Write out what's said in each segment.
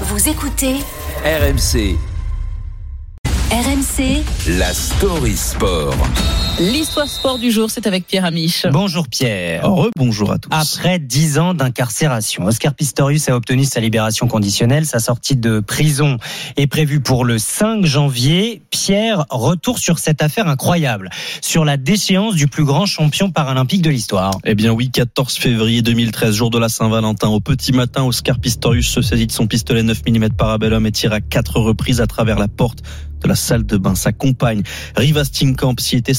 Vous écoutez RMC, RMC la story sport. L'histoire sport du jour, c'est avec Pierre Amiche. Bonjour Pierre. Rebonjour à tous. Après dix ans d'incarcération, Oscar Pistorius a obtenu sa libération conditionnelle. Sa sortie de prison est prévue pour le 5 janvier. Pierre, retour sur cette affaire incroyable, sur la déchéance du plus grand champion paralympique de l'histoire. Eh bien oui, 14 février 2013, jour de la Saint-Valentin. Au petit matin, Oscar Pistorius se saisit de son pistolet 9 mm Parabellum et tire à quatre reprises à travers la porte de la salle de bain. Sa compagne, Riva Steenkamp, s'y était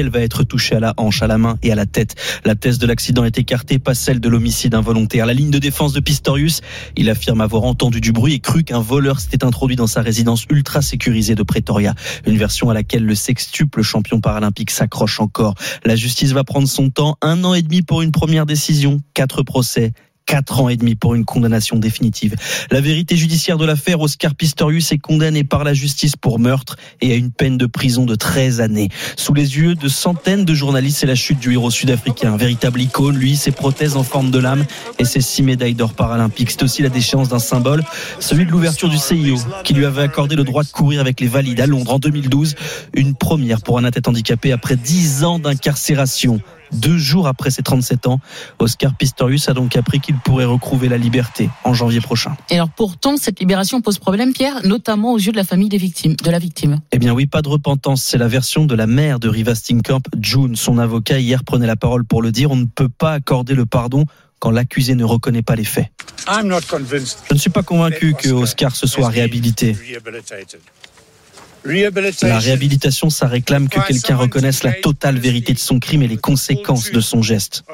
Elle va être touchée à la hanche, à la main et à la tête. La thèse de l'accident est écartée, pas celle de l'homicide involontaire. La ligne de défense de Pistorius, il affirme avoir entendu du bruit et cru qu'un voleur s'était introduit dans sa résidence ultra sécurisée de Pretoria. Une version à laquelle le sextuple champion paralympique s'accroche encore. La justice va prendre son temps. Un an et demi pour une première décision. Quatre procès. Quatre ans et demi pour une condamnation définitive. La vérité judiciaire de l'affaire, Oscar Pistorius est condamné par la justice pour meurtre et à une peine de prison de 13 années. Sous les yeux de centaines de journalistes, c'est la chute du héros sud-africain. Véritable icône, lui, ses prothèses en forme de lame et ses six médailles d'or paralympiques. C'est aussi la déchéance d'un symbole, celui de l'ouverture du CIO, qui lui avait accordé le droit de courir avec les valides à Londres en 2012. Une première pour un athlète handicapé après 10 ans d'incarcération. Deux jours après ses 37 ans, Oscar Pistorius a donc appris qu'il pourrait retrouver la liberté en janvier prochain. Et alors pourtant, cette libération pose problème, Pierre, notamment aux yeux de la famille des victimes, de la victime. Eh bien oui, pas de repentance. C'est la version de la mère de Riva Steenkamp, June. Son avocat hier prenait la parole pour le dire. On ne peut pas accorder le pardon quand l'accusé ne reconnaît pas les faits. Je ne suis pas convaincu que Oscar se soit réhabilité. La réhabilitation, ça réclame que quelqu'un reconnaisse la totale vérité de son crime et les conséquences de son geste.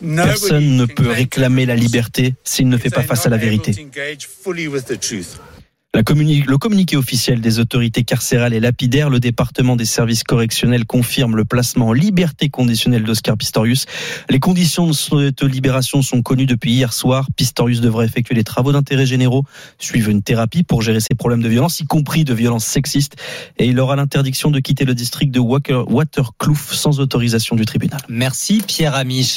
Personne ne peut réclamer la liberté s'il ne fait pas face à la vérité. Le communiqué officiel des autorités carcérales est lapidaire. Le département des services correctionnels confirme le placement en liberté conditionnelle d'Oscar Pistorius. Les conditions de cette libération sont connues depuis hier soir. Pistorius devra effectuer des travaux d'intérêt généraux, suivre une thérapie pour gérer ses problèmes de violence, y compris de violence sexiste. Et il aura l'interdiction de quitter le district de Waterkloof sans autorisation du tribunal. Merci Pierre Amiche.